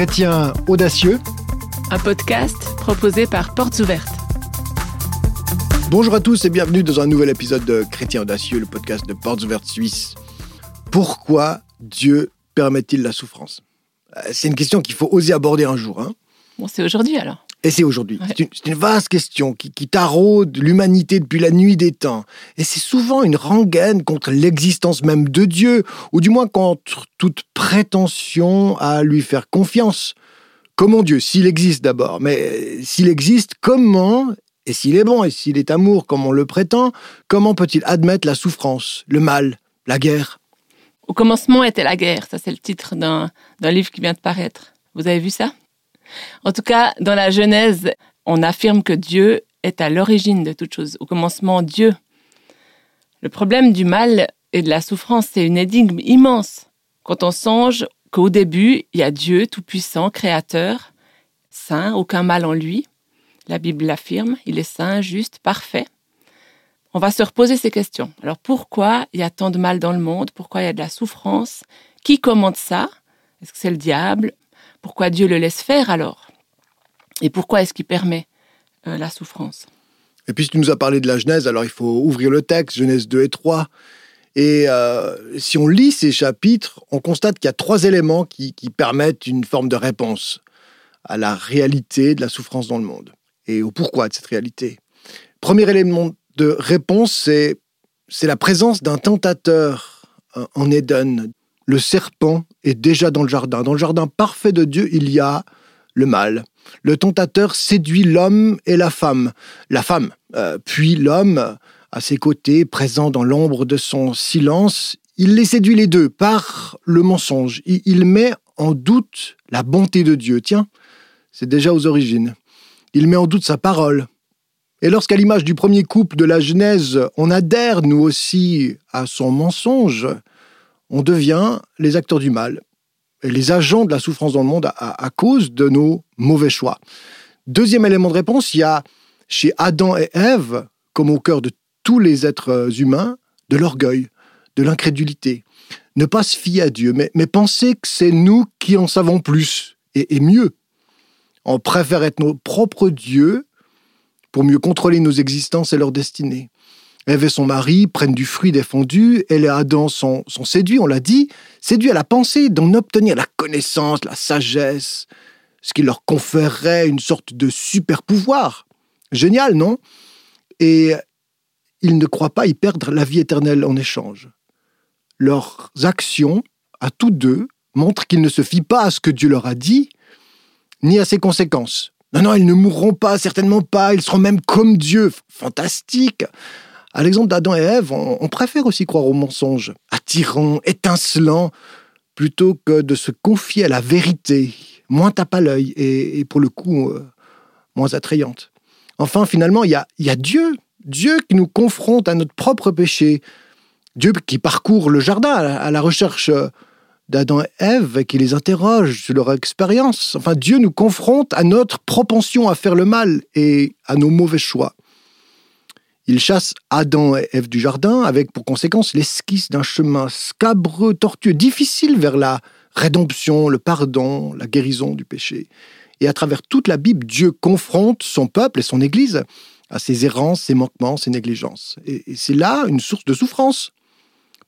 Chrétien audacieux, un podcast proposé par Portes Ouvertes. Bonjour à tous et bienvenue dans un nouvel épisode de Chrétien audacieux, le podcast de Portes Ouvertes Suisse. Pourquoi Dieu permet-il la souffrance? Euh, C'est une question qu'il faut oser aborder un jour. Hein. Bon, c'est aujourd'hui alors. Et c'est aujourd'hui. C'est une, vaste question qui, qui taraude l'humanité depuis la nuit des temps. Et c'est souvent une rengaine contre l'existence même de Dieu, ou du moins contre toute prétention à lui faire confiance. Comment Dieu, s'il existe d'abord, mais s'il existe, comment, et s'il est bon, et s'il est amour comme on le prétend, comment peut-il admettre la souffrance, le mal, la guerre? Au commencement était la guerre, ça c'est le titre d'un livre qui vient de paraître. Vous avez vu ça? En tout cas, dans la Genèse, on affirme que Dieu est à l'origine de toute chose. Au commencement, Dieu. Le problème du mal et de la souffrance, c'est une énigme immense. Quand on songe qu'au début, il y a Dieu tout-puissant, créateur, saint, aucun mal en lui. La Bible l'affirme, il est saint, juste, parfait. On va se reposer ces questions. Alors pourquoi il y a tant de mal dans le monde? Pourquoi il y a de la souffrance? Qui commande ça? Est-ce que c'est le diable? Pourquoi Dieu le laisse faire alors? Et pourquoi est-ce qu'il permet euh, la souffrance? Et puis, tu nous as parlé de la Genèse, alors il faut ouvrir le texte, Genèse 2 et 3. Et euh, si on lit ces chapitres, on constate qu'il y a trois éléments qui, permettent une forme de réponse à la réalité de la souffrance dans le monde et au pourquoi de cette réalité? Premier élément de réponse, c'est, la présence d'un tentateur en Éden, le serpent est déjà dans le jardin. Dans le jardin parfait de Dieu, il y a le mal. Le tentateur séduit l'homme et la femme. La femme, euh, puis l'homme, à ses côtés, présent dans l'ombre de son silence, il les séduit les deux par le mensonge. Il met en doute la bonté de Dieu. Tiens, c'est déjà aux origines. Il met en doute sa parole. Et lorsqu'à l'image du premier couple de la Genèse, on adhère nous aussi à son mensonge, on devient les acteurs du mal, les agents de la souffrance dans le monde à, cause de nos mauvais choix. Deuxième élément de réponse, il y a chez Adam et Ève, comme au cœur de tous les êtres humains, de l'orgueil, de l'incrédulité. Ne pas se fier à Dieu, mais, penser que c'est nous qui en savons plus et, et mieux. On préfère être nos propres dieux pour mieux contrôler nos existences et leur destinée. Ève et son mari prennent du fruit défendu, elle et Adam sont, sont séduits, on l'a dit, séduits à la pensée d'en obtenir la connaissance, la sagesse, ce qui leur conférerait une sorte de super pouvoir. Génial, non? Et ils ne croient pas y perdre la vie éternelle en échange. Leurs actions, à tous deux, montrent qu'ils ne se fient pas à ce que Dieu leur a dit, ni à ses conséquences. Non, non, ils ne mourront pas, certainement pas, ils seront même comme Dieu. Fantastique à l'exemple d'Adam et Ève, on, préfère aussi croire aux mensonges, attirants, étincelants, plutôt que de se confier à la vérité, moins tape à l'œil et, pour le coup, euh, moins attrayante. Enfin, finalement, il y a, y a Dieu, Dieu qui nous confronte à notre propre péché, Dieu qui parcourt le jardin à la recherche d'Adam et Ève qui les interroge sur leur expérience. Enfin, Dieu nous confronte à notre propension à faire le mal et à nos mauvais choix. Il chasse Adam et Ève du jardin avec pour conséquence l'esquisse d'un chemin scabreux, tortueux, difficile vers la rédemption, le pardon, la guérison du péché. Et à travers toute la Bible, Dieu confronte son peuple et son Église à ses errances, ses manquements, ses négligences. Et, c'est là une source de souffrance,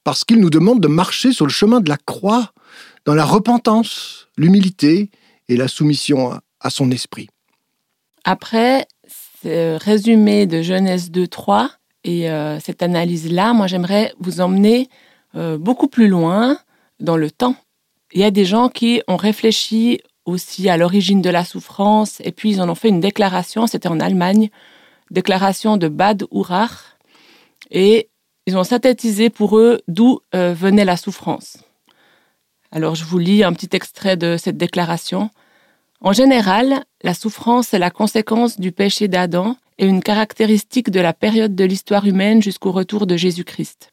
parce qu'il nous demande de marcher sur le chemin de la croix, dans la repentance, l'humilité et la soumission à son esprit. Après, euh, résumé de Genèse 2, 3 et euh, cette analyse-là, moi j'aimerais vous emmener euh, beaucoup plus loin dans le temps. Il y a des gens qui ont réfléchi aussi à l'origine de la souffrance et puis ils en ont fait une déclaration, c'était en Allemagne, déclaration de Bad Urach et ils ont synthétisé pour eux d'où venait la souffrance. Alors je vous lis un petit extrait de cette déclaration. En général, la souffrance est la conséquence du péché d'Adam et une caractéristique de la période de l'histoire humaine jusqu'au retour de Jésus-Christ.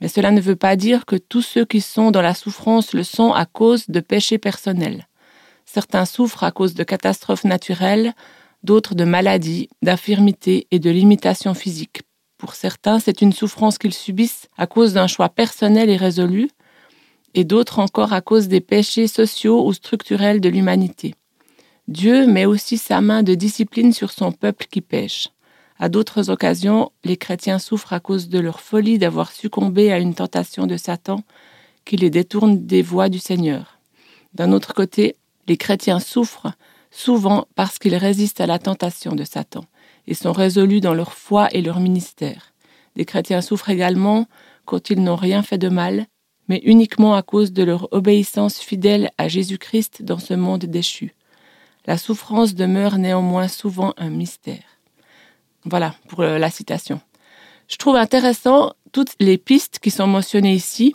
Mais cela ne veut pas dire que tous ceux qui sont dans la souffrance le sont à cause de péchés personnels. Certains souffrent à cause de catastrophes naturelles, d'autres de maladies, d'infirmités et de limitations physiques. Pour certains, c'est une souffrance qu'ils subissent à cause d'un choix personnel et résolu, et d'autres encore à cause des péchés sociaux ou structurels de l'humanité. Dieu met aussi sa main de discipline sur son peuple qui pêche. À d'autres occasions, les chrétiens souffrent à cause de leur folie d'avoir succombé à une tentation de Satan qui les détourne des voies du Seigneur. D'un autre côté, les chrétiens souffrent souvent parce qu'ils résistent à la tentation de Satan et sont résolus dans leur foi et leur ministère. Les chrétiens souffrent également quand ils n'ont rien fait de mal, mais uniquement à cause de leur obéissance fidèle à Jésus-Christ dans ce monde déchu. La souffrance demeure néanmoins souvent un mystère. Voilà pour euh, la citation. Je trouve intéressant toutes les pistes qui sont mentionnées ici,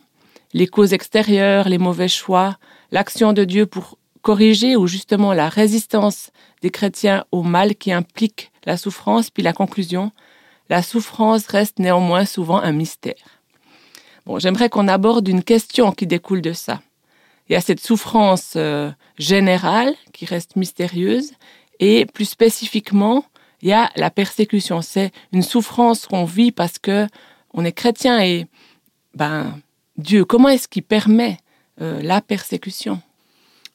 les causes extérieures, les mauvais choix, l'action de Dieu pour corriger ou justement la résistance des chrétiens au mal qui implique la souffrance, puis la conclusion, la souffrance reste néanmoins souvent un mystère. Bon, j'aimerais qu'on aborde une question qui découle de ça. Il y a cette souffrance euh, générale qui reste mystérieuse. Et plus spécifiquement, il y a la persécution. C'est une souffrance qu'on vit parce que on est chrétien et ben Dieu, comment est-ce qu'il permet euh, la persécution?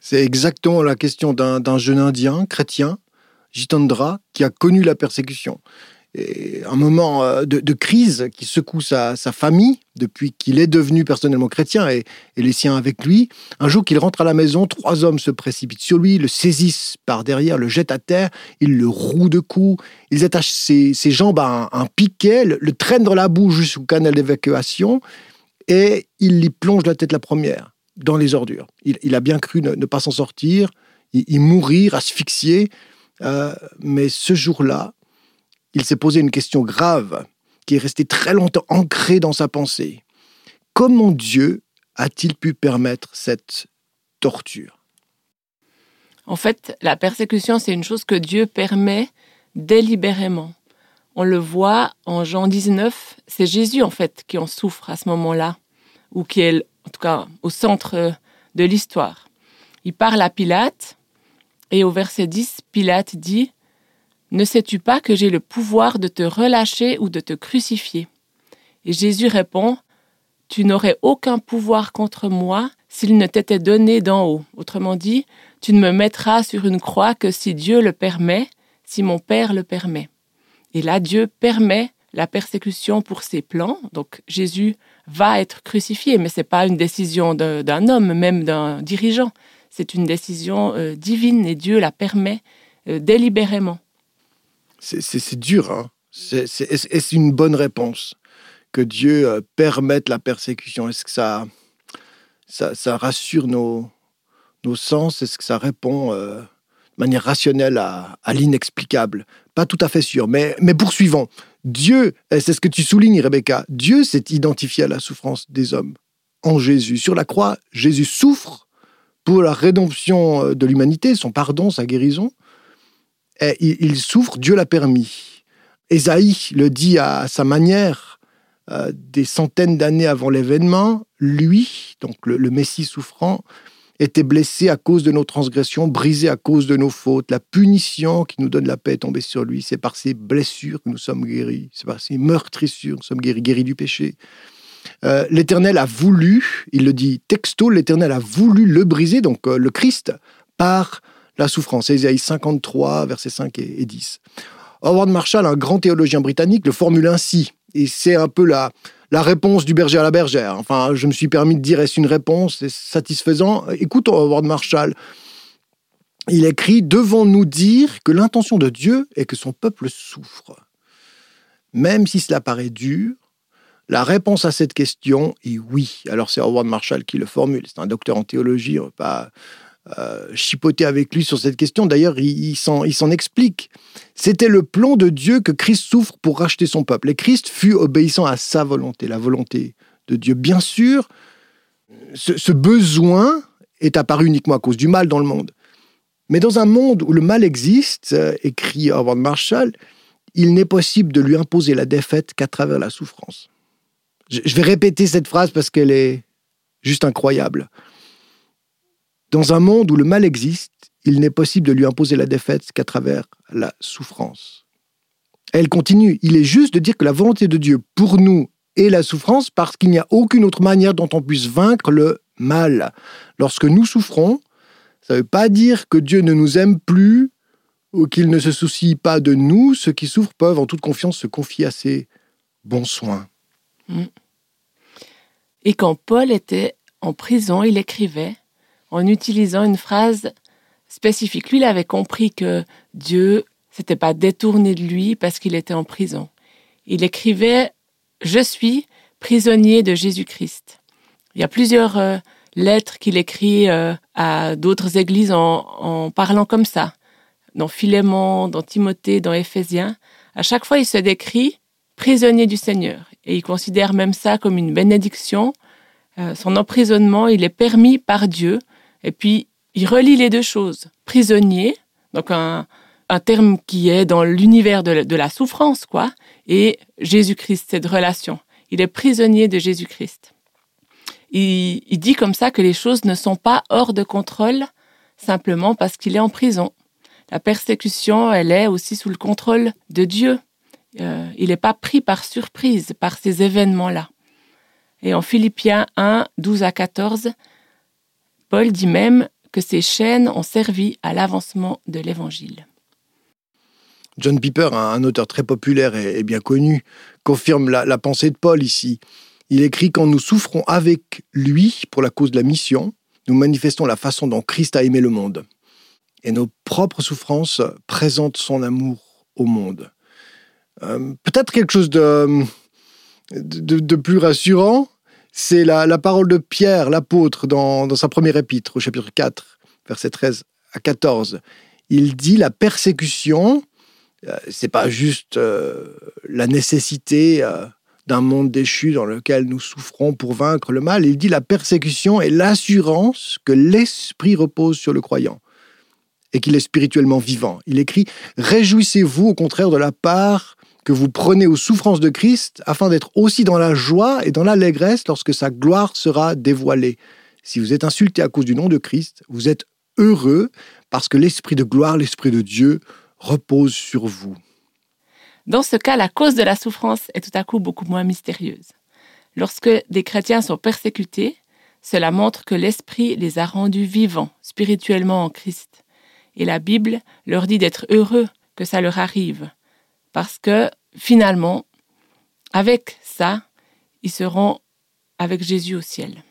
C'est exactement la question d'un jeune Indien chrétien, Jitendra, qui a connu la persécution un moment euh, de, crise qui secoue sa, famille depuis qu'il est devenu personnellement chrétien et, les siens avec lui. Un jour qu'il rentre à la maison, trois hommes se précipitent sur lui, le saisissent par derrière, le jettent à terre, ils le rouent de coups, ils attachent ses, jambes à un, piquet, le, traînent dans la boue jusqu'au canal d'évacuation et ils lui plongent la tête la première dans les ordures. Il, a bien cru ne, pas s'en sortir, il, mourir, asphyxié, euh, mais ce jour-là, il s'est posé une question grave qui est restée très longtemps ancrée dans sa pensée. Comment Dieu a-t-il pu permettre cette torture? En fait, la persécution, c'est une chose que Dieu permet délibérément. On le voit en Jean 19, c'est Jésus en fait qui en souffre à ce moment-là, ou qui est en tout cas au centre de l'histoire. Il parle à Pilate, et au verset 10, Pilate dit ne sais-tu pas que j'ai le pouvoir de te relâcher ou de te crucifier? Et Jésus répond, Tu n'aurais aucun pouvoir contre moi s'il ne t'était donné d'en haut. Autrement dit, tu ne me mettras sur une croix que si Dieu le permet, si mon Père le permet. Et là, Dieu permet la persécution pour ses plans. Donc Jésus va être crucifié, mais ce n'est pas une décision d'un homme, même d'un dirigeant. C'est une décision euh, divine et Dieu la permet euh, délibérément c'est dur. Hein. Est-ce une bonne réponse que Dieu euh, permette la persécution? Est-ce que ça, ça, rassure nos, nos sens? Est-ce que ça répond euh, de manière rationnelle à, l'inexplicable? Pas tout à fait sûr, mais, mais poursuivons. Dieu, c'est ce que tu soulignes, Rebecca, Dieu s'est identifié à la souffrance des hommes en Jésus. Sur la croix, Jésus souffre pour la rédemption euh, de l'humanité, son pardon, sa guérison. Il, souffre, Dieu l'a permis. Ésaïe le dit à sa manière, euh, des centaines d'années avant l'événement, lui, donc le, Messie souffrant, était blessé à cause de nos transgressions, brisé à cause de nos fautes. La punition qui nous donne la paix est tombée sur lui. C'est par ses blessures que nous sommes guéris. C'est par ses meurtrissures que nous sommes guéris, guéris du péché. Euh, L'Éternel a voulu, il le dit texto, l'Éternel a voulu le briser, donc euh, le Christ, par la souffrance. Ésaïe 53, versets 5 et 10. Howard Marshall, un grand théologien britannique, le formule ainsi. Et c'est un peu la, la réponse du berger à la bergère. Enfin, je me suis permis de dire est-ce une réponse? Satisfaisant? Écoute Howard Marshall. Il écrit Devons-nous dire que l'intention de Dieu est que son peuple souffre Même si cela paraît dur, la réponse à cette question est oui. Alors c'est Howard Marshall qui le formule. C'est un docteur en théologie, pas euh, chipoter avec lui sur cette question. D'ailleurs, il, s'en explique. C'était le plan de Dieu que Christ souffre pour racheter son peuple. Et Christ fut obéissant à sa volonté, la volonté de Dieu. Bien sûr, ce, besoin est apparu uniquement à cause du mal dans le monde. Mais dans un monde où le mal existe, euh, écrit Howard Marshall, il n'est possible de lui imposer la défaite qu'à travers la souffrance. je vais répéter cette phrase parce qu'elle est juste incroyable. Dans un monde où le mal existe, il n'est possible de lui imposer la défaite qu'à travers la souffrance. Elle continue, il est juste de dire que la volonté de Dieu pour nous est la souffrance parce qu'il n'y a aucune autre manière dont on puisse vaincre le mal. Lorsque nous souffrons, ça ne veut pas dire que Dieu ne nous aime plus ou qu'il ne se soucie pas de nous. Ceux qui souffrent peuvent en toute confiance se confier à ses bons soins. Mm. Et quand Paul était en prison, il écrivait en utilisant une phrase spécifique. Lui, il avait compris que Dieu s'était pas détourné de lui parce qu'il était en prison. Il écrivait Je suis prisonnier de Jésus-Christ. Il y a plusieurs euh, lettres qu'il écrit euh, à d'autres églises en, parlant comme ça. Dans Philémon, dans Timothée, dans Éphésiens. À chaque fois, il se décrit prisonnier du Seigneur. Et il considère même ça comme une bénédiction. Euh, son emprisonnement, il est permis par Dieu. Et puis, il relie les deux choses. Prisonnier, donc un, terme qui est dans l'univers de, la souffrance, quoi, et Jésus-Christ, cette relation. Il est prisonnier de Jésus-Christ. Il, il, dit comme ça que les choses ne sont pas hors de contrôle simplement parce qu'il est en prison. La persécution, elle est aussi sous le contrôle de Dieu. Euh, il n'est pas pris par surprise par ces événements-là. Et en Philippiens 1, 12 à 14, Paul dit même que ces chaînes ont servi à l'avancement de l'Évangile. John Piper, un auteur très populaire et bien connu, confirme la, pensée de Paul ici. Il écrit Quand nous souffrons avec lui pour la cause de la mission, nous manifestons la façon dont Christ a aimé le monde. Et nos propres souffrances présentent son amour au monde. Euh, peut-être quelque chose de, de, plus rassurant, c'est la, parole de Pierre, l'apôtre, dans, sa première épître, au chapitre 4, verset 13 à 14. Il dit la persécution, euh, c'est pas juste euh, la nécessité d'un monde déchu dans lequel nous souffrons pour vaincre le mal. Il dit la persécution est l'assurance que l'esprit repose sur le croyant et qu'il est spirituellement vivant. Il écrit Réjouissez-vous au contraire de la part que vous prenez aux souffrances de Christ afin d'être aussi dans la joie et dans l'allégresse lorsque sa gloire sera dévoilée. Si vous êtes insulté à cause du nom de Christ, vous êtes heureux parce que l'Esprit de gloire, l'Esprit de Dieu repose sur vous. Dans ce cas, la cause de la souffrance est tout à coup beaucoup moins mystérieuse. Lorsque des chrétiens sont persécutés, cela montre que l'Esprit les a rendus vivants spirituellement en Christ. Et la Bible leur dit d'être heureux que ça leur arrive, parce que finalement, avec ça, ils seront avec Jésus au ciel.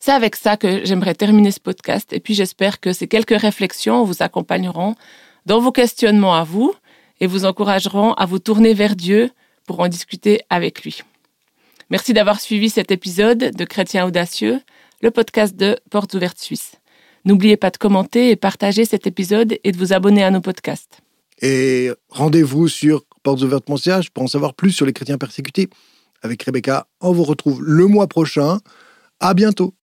C'est avec ça que j'aimerais terminer ce podcast et puis j'espère que ces quelques réflexions vous accompagneront dans vos questionnements à vous et vous encourageront à vous tourner vers Dieu pour en discuter avec lui. Merci d'avoir suivi cet épisode de Chrétiens audacieux, le podcast de Portes ouvertes Suisse. N'oubliez pas de commenter et partager cet épisode et de vous abonner à nos podcasts. Et rendez-vous sur portesouvertes.ch pour en savoir plus sur les chrétiens persécutés. Avec Rebecca, on vous retrouve le mois prochain. À bientôt.